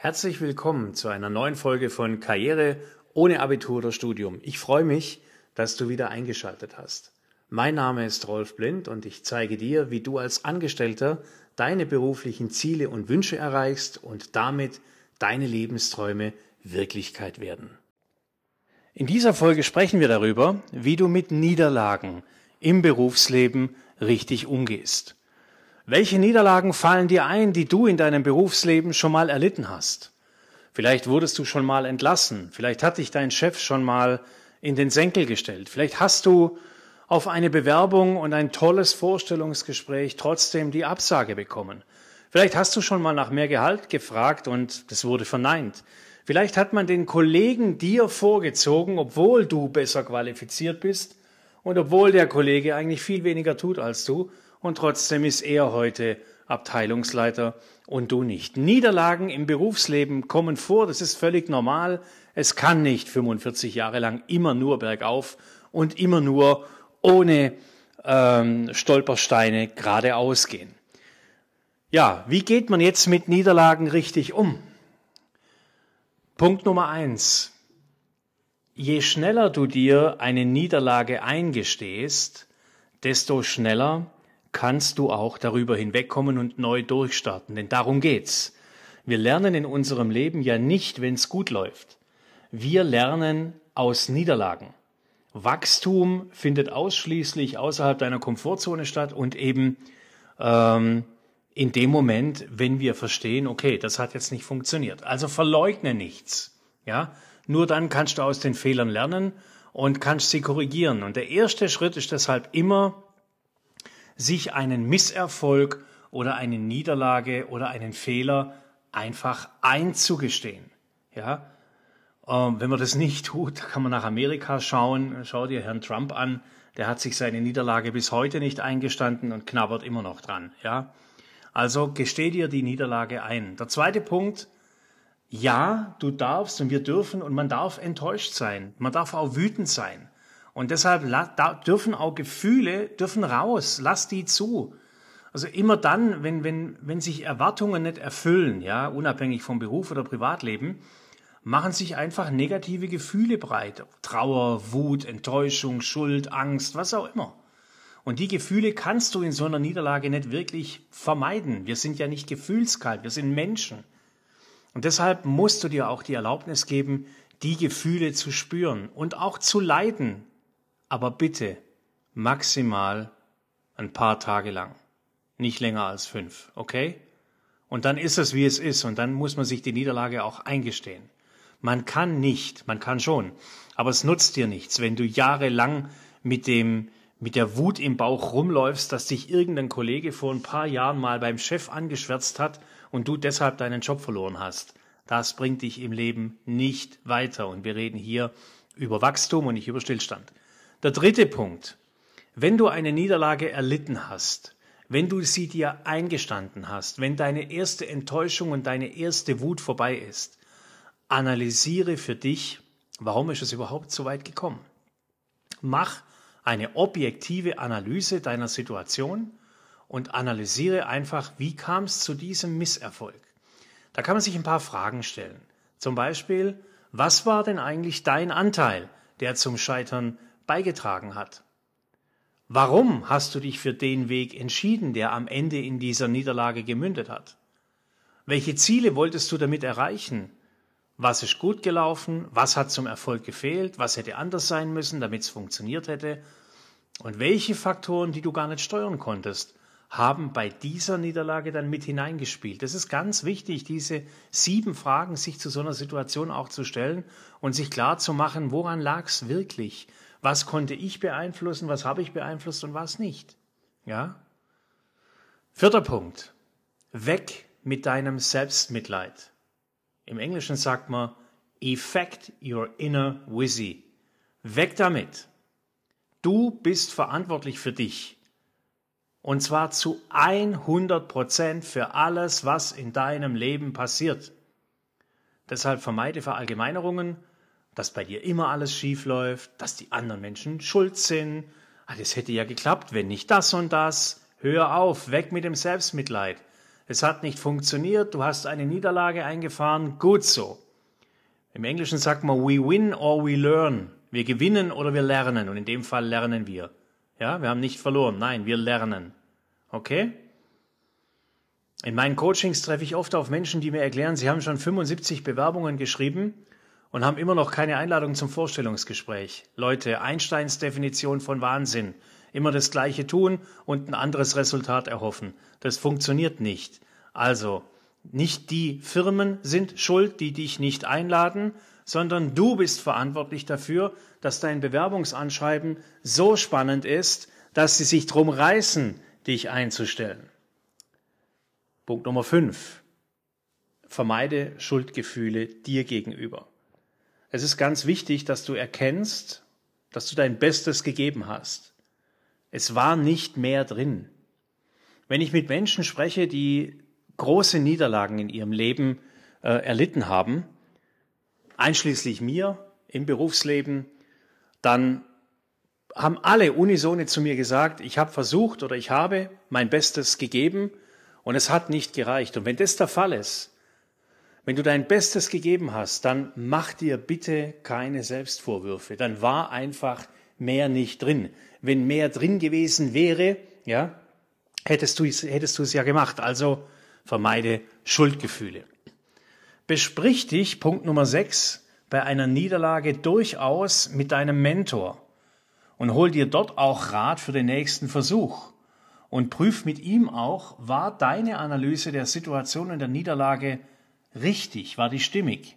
Herzlich willkommen zu einer neuen Folge von Karriere ohne Abitur oder Studium. Ich freue mich, dass du wieder eingeschaltet hast. Mein Name ist Rolf Blind und ich zeige dir, wie du als Angestellter deine beruflichen Ziele und Wünsche erreichst und damit deine Lebensträume Wirklichkeit werden. In dieser Folge sprechen wir darüber, wie du mit Niederlagen im Berufsleben richtig umgehst. Welche Niederlagen fallen dir ein, die du in deinem Berufsleben schon mal erlitten hast? Vielleicht wurdest du schon mal entlassen, vielleicht hat dich dein Chef schon mal in den Senkel gestellt, vielleicht hast du auf eine Bewerbung und ein tolles Vorstellungsgespräch trotzdem die Absage bekommen. Vielleicht hast du schon mal nach mehr Gehalt gefragt und das wurde verneint. Vielleicht hat man den Kollegen dir vorgezogen, obwohl du besser qualifiziert bist und obwohl der Kollege eigentlich viel weniger tut als du und trotzdem ist er heute Abteilungsleiter und du nicht. Niederlagen im Berufsleben kommen vor, das ist völlig normal. Es kann nicht 45 Jahre lang immer nur bergauf und immer nur ohne ähm, Stolpersteine geradeaus gehen. Ja, wie geht man jetzt mit Niederlagen richtig um? Punkt Nummer eins. Je schneller du dir eine Niederlage eingestehst, desto schneller kannst du auch darüber hinwegkommen und neu durchstarten. Denn darum geht's. Wir lernen in unserem Leben ja nicht, wenn es gut läuft. Wir lernen aus Niederlagen. Wachstum findet ausschließlich außerhalb deiner Komfortzone statt und eben ähm, in dem Moment, wenn wir verstehen, okay, das hat jetzt nicht funktioniert. Also verleugne nichts. Ja, nur dann kannst du aus den Fehlern lernen und kannst sie korrigieren. Und der erste Schritt ist deshalb immer sich einen Misserfolg oder eine Niederlage oder einen Fehler einfach einzugestehen. Ja, ähm, wenn man das nicht tut, kann man nach Amerika schauen. Schau dir Herrn Trump an. Der hat sich seine Niederlage bis heute nicht eingestanden und knabbert immer noch dran. Ja, also gesteh dir die Niederlage ein. Der zweite Punkt. Ja, du darfst und wir dürfen und man darf enttäuscht sein. Man darf auch wütend sein. Und deshalb dürfen auch Gefühle dürfen raus. Lass die zu. Also immer dann, wenn, wenn, wenn sich Erwartungen nicht erfüllen, ja, unabhängig vom Beruf oder Privatleben, machen sich einfach negative Gefühle breit. Trauer, Wut, Enttäuschung, Schuld, Angst, was auch immer. Und die Gefühle kannst du in so einer Niederlage nicht wirklich vermeiden. Wir sind ja nicht gefühlskalt, wir sind Menschen. Und deshalb musst du dir auch die Erlaubnis geben, die Gefühle zu spüren und auch zu leiden, aber bitte maximal ein paar Tage lang, nicht länger als fünf, okay? Und dann ist es, wie es ist, und dann muss man sich die Niederlage auch eingestehen. Man kann nicht, man kann schon, aber es nutzt dir nichts, wenn du jahrelang mit dem mit der Wut im Bauch rumläufst, dass dich irgendein Kollege vor ein paar Jahren mal beim Chef angeschwärzt hat und du deshalb deinen Job verloren hast. Das bringt dich im Leben nicht weiter. Und wir reden hier über Wachstum und nicht über Stillstand. Der dritte Punkt. Wenn du eine Niederlage erlitten hast, wenn du sie dir eingestanden hast, wenn deine erste Enttäuschung und deine erste Wut vorbei ist, analysiere für dich, warum ist es überhaupt so weit gekommen. Mach eine objektive Analyse deiner Situation und analysiere einfach, wie kam es zu diesem Misserfolg. Da kann man sich ein paar Fragen stellen. Zum Beispiel, was war denn eigentlich dein Anteil, der zum Scheitern beigetragen hat. Warum hast du dich für den Weg entschieden, der am Ende in dieser Niederlage gemündet hat? Welche Ziele wolltest du damit erreichen? Was ist gut gelaufen? Was hat zum Erfolg gefehlt? Was hätte anders sein müssen, damit es funktioniert hätte? Und welche Faktoren, die du gar nicht steuern konntest, haben bei dieser Niederlage dann mit hineingespielt? Das ist ganz wichtig, diese sieben Fragen sich zu so einer Situation auch zu stellen und sich klar zu machen, woran lag es wirklich? Was konnte ich beeinflussen? Was habe ich beeinflusst und was nicht? Ja? Vierter Punkt. Weg mit deinem Selbstmitleid. Im Englischen sagt man, effect your inner wizzy. Weg damit. Du bist verantwortlich für dich. Und zwar zu 100 Prozent für alles, was in deinem Leben passiert. Deshalb vermeide Verallgemeinerungen dass bei dir immer alles schief läuft, dass die anderen Menschen schuld sind. Ah, das hätte ja geklappt, wenn nicht das und das. Hör auf, weg mit dem Selbstmitleid. Es hat nicht funktioniert, du hast eine Niederlage eingefahren, gut so. Im Englischen sagt man we win or we learn. Wir gewinnen oder wir lernen und in dem Fall lernen wir. Ja, wir haben nicht verloren, nein, wir lernen. Okay? In meinen Coachings treffe ich oft auf Menschen, die mir erklären, sie haben schon 75 Bewerbungen geschrieben und haben immer noch keine Einladung zum Vorstellungsgespräch. Leute, Einsteins Definition von Wahnsinn. Immer das Gleiche tun und ein anderes Resultat erhoffen. Das funktioniert nicht. Also, nicht die Firmen sind schuld, die dich nicht einladen, sondern du bist verantwortlich dafür, dass dein Bewerbungsanschreiben so spannend ist, dass sie sich drum reißen, dich einzustellen. Punkt Nummer 5. Vermeide Schuldgefühle dir gegenüber. Es ist ganz wichtig, dass du erkennst, dass du dein Bestes gegeben hast. Es war nicht mehr drin. Wenn ich mit Menschen spreche, die große Niederlagen in ihrem Leben äh, erlitten haben, einschließlich mir im Berufsleben, dann haben alle unisone zu mir gesagt, ich habe versucht oder ich habe mein Bestes gegeben und es hat nicht gereicht. Und wenn das der Fall ist, wenn du dein Bestes gegeben hast, dann mach dir bitte keine Selbstvorwürfe. Dann war einfach mehr nicht drin. Wenn mehr drin gewesen wäre, ja, hättest du es, hättest du es ja gemacht. Also vermeide Schuldgefühle. Besprich dich, Punkt Nummer 6, bei einer Niederlage durchaus mit deinem Mentor und hol dir dort auch Rat für den nächsten Versuch und prüf mit ihm auch, war deine Analyse der Situation und der Niederlage richtig, war die stimmig.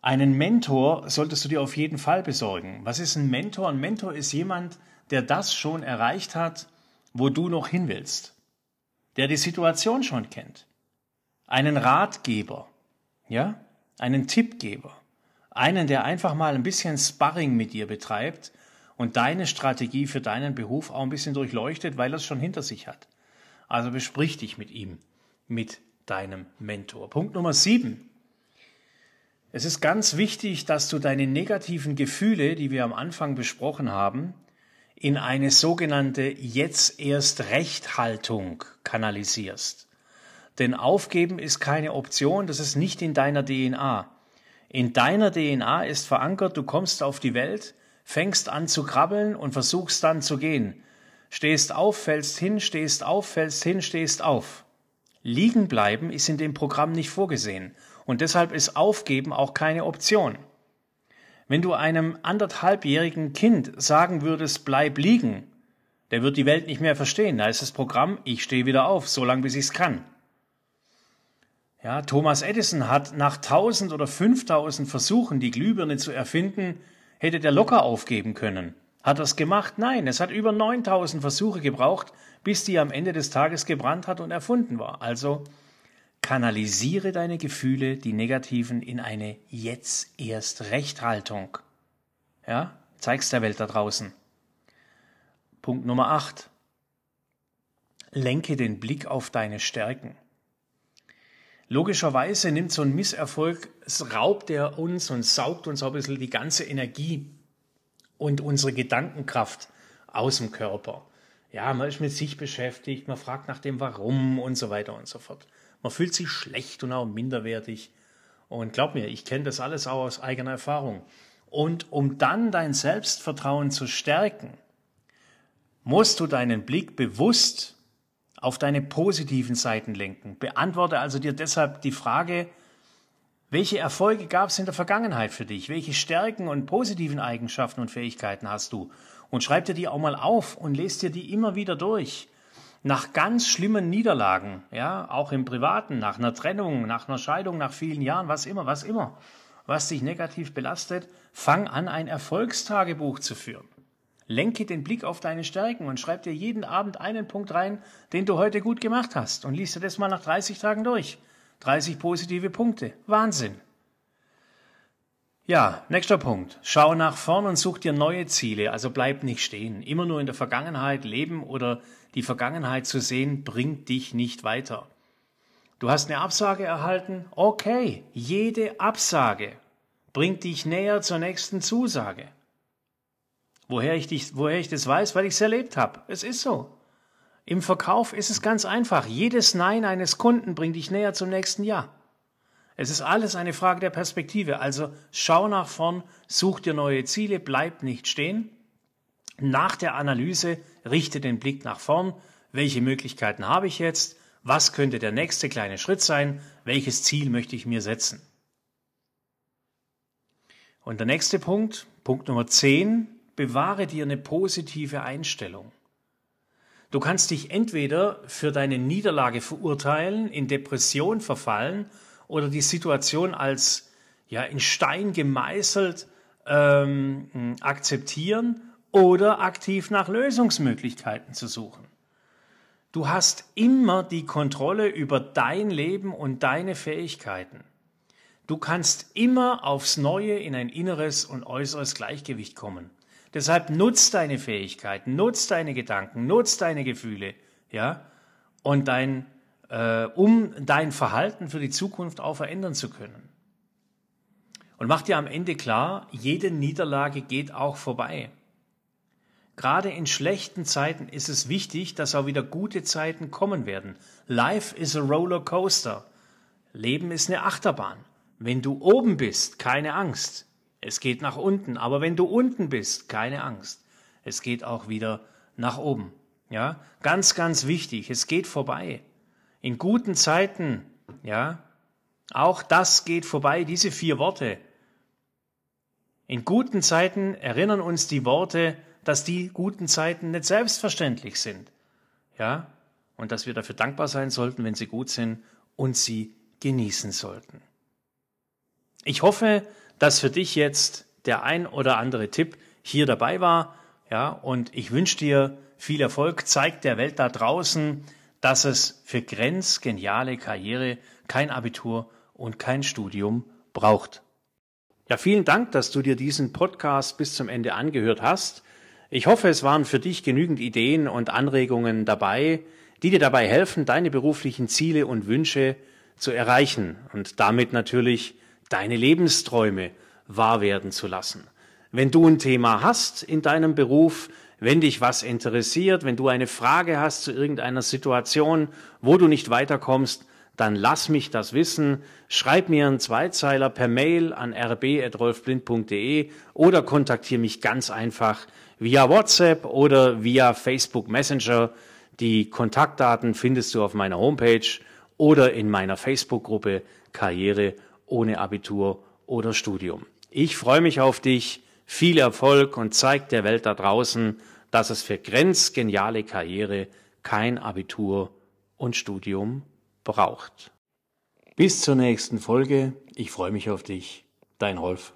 Einen Mentor solltest du dir auf jeden Fall besorgen. Was ist ein Mentor? Ein Mentor ist jemand, der das schon erreicht hat, wo du noch hin willst. Der die Situation schon kennt. Einen Ratgeber, ja? Einen Tippgeber. Einen, der einfach mal ein bisschen Sparring mit dir betreibt und deine Strategie für deinen Beruf auch ein bisschen durchleuchtet, weil er es schon hinter sich hat. Also besprich dich mit ihm, mit deinem Mentor. Punkt Nummer sieben. Es ist ganz wichtig, dass du deine negativen Gefühle, die wir am Anfang besprochen haben, in eine sogenannte jetzt erst Rechthaltung kanalisierst. Denn aufgeben ist keine Option, das ist nicht in deiner DNA. In deiner DNA ist verankert, du kommst auf die Welt, fängst an zu krabbeln und versuchst dann zu gehen. Stehst auf, fällst hin, stehst auf, fällst hin, stehst auf. Liegen bleiben ist in dem Programm nicht vorgesehen und deshalb ist Aufgeben auch keine Option. Wenn du einem anderthalbjährigen Kind sagen würdest, bleib liegen, der wird die Welt nicht mehr verstehen. Da ist das Programm, ich stehe wieder auf, so lange bis ich es kann. Ja, Thomas Edison hat nach 1000 oder 5000 Versuchen, die Glühbirne zu erfinden, hätte der locker aufgeben können. Hat er es gemacht? Nein, es hat über 9000 Versuche gebraucht, bis die am Ende des Tages gebrannt hat und erfunden war. Also kanalisiere deine Gefühle, die negativen, in eine jetzt erst Rechthaltung. Ja, zeig's der Welt da draußen. Punkt Nummer 8. Lenke den Blick auf deine Stärken. Logischerweise nimmt so ein Misserfolg, es raubt er uns und saugt uns auch ein bisschen die ganze Energie und unsere Gedankenkraft aus dem Körper ja, man ist mit sich beschäftigt, man fragt nach dem Warum und so weiter und so fort. Man fühlt sich schlecht und auch minderwertig. Und glaub mir, ich kenne das alles auch aus eigener Erfahrung. Und um dann dein Selbstvertrauen zu stärken, musst du deinen Blick bewusst auf deine positiven Seiten lenken. Beantworte also dir deshalb die Frage, welche Erfolge gab es in der Vergangenheit für dich? Welche Stärken und positiven Eigenschaften und Fähigkeiten hast du? Und schreib dir die auch mal auf und lest dir die immer wieder durch. Nach ganz schlimmen Niederlagen, ja, auch im Privaten, nach einer Trennung, nach einer Scheidung, nach vielen Jahren, was immer, was immer, was dich negativ belastet, fang an, ein Erfolgstagebuch zu führen. Lenke den Blick auf deine Stärken und schreib dir jeden Abend einen Punkt rein, den du heute gut gemacht hast und liest dir das mal nach 30 Tagen durch. 30 positive Punkte. Wahnsinn. Ja, nächster Punkt. Schau nach vorn und such dir neue Ziele, also bleib nicht stehen. Immer nur in der Vergangenheit leben oder die Vergangenheit zu sehen, bringt dich nicht weiter. Du hast eine Absage erhalten? Okay, jede Absage bringt dich näher zur nächsten Zusage. Woher ich, dich, woher ich das weiß? Weil ich es erlebt habe. Es ist so. Im Verkauf ist es ganz einfach. Jedes Nein eines Kunden bringt dich näher zum nächsten Ja. Es ist alles eine Frage der Perspektive. Also schau nach vorn, such dir neue Ziele, bleib nicht stehen. Nach der Analyse richte den Blick nach vorn. Welche Möglichkeiten habe ich jetzt? Was könnte der nächste kleine Schritt sein? Welches Ziel möchte ich mir setzen? Und der nächste Punkt, Punkt Nummer 10, bewahre dir eine positive Einstellung. Du kannst dich entweder für deine Niederlage verurteilen, in Depression verfallen oder die Situation als ja, in Stein gemeißelt ähm, akzeptieren oder aktiv nach Lösungsmöglichkeiten zu suchen. Du hast immer die Kontrolle über dein Leben und deine Fähigkeiten. Du kannst immer aufs Neue in ein inneres und äußeres Gleichgewicht kommen. Deshalb nutz deine Fähigkeiten, nutz deine Gedanken, nutz deine Gefühle, ja, und dein, äh, um dein Verhalten für die Zukunft auch verändern zu können. Und mach dir am Ende klar, jede Niederlage geht auch vorbei. Gerade in schlechten Zeiten ist es wichtig, dass auch wieder gute Zeiten kommen werden. Life is a roller coaster. Leben ist eine Achterbahn. Wenn du oben bist, keine Angst. Es geht nach unten. Aber wenn du unten bist, keine Angst. Es geht auch wieder nach oben. Ja, ganz, ganz wichtig. Es geht vorbei. In guten Zeiten, ja, auch das geht vorbei. Diese vier Worte. In guten Zeiten erinnern uns die Worte, dass die guten Zeiten nicht selbstverständlich sind. Ja, und dass wir dafür dankbar sein sollten, wenn sie gut sind und sie genießen sollten. Ich hoffe, dass für dich jetzt der ein oder andere Tipp hier dabei war. Ja, und ich wünsche dir viel Erfolg. Zeig der Welt da draußen, dass es für grenzgeniale Karriere kein Abitur und kein Studium braucht. Ja, vielen Dank, dass du dir diesen Podcast bis zum Ende angehört hast. Ich hoffe, es waren für dich genügend Ideen und Anregungen dabei, die dir dabei helfen, deine beruflichen Ziele und Wünsche zu erreichen und damit natürlich deine Lebensträume wahr werden zu lassen. Wenn du ein Thema hast in deinem Beruf, wenn dich was interessiert, wenn du eine Frage hast zu irgendeiner Situation, wo du nicht weiterkommst, dann lass mich das wissen. Schreib mir einen Zweizeiler per Mail an rb.rolfblind.de oder kontaktiere mich ganz einfach via WhatsApp oder via Facebook Messenger. Die Kontaktdaten findest du auf meiner Homepage oder in meiner Facebook-Gruppe Karriere ohne Abitur oder Studium. Ich freue mich auf dich, viel Erfolg und zeig der Welt da draußen, dass es für grenzgeniale Karriere kein Abitur und Studium braucht. Bis zur nächsten Folge. Ich freue mich auf dich. Dein Rolf.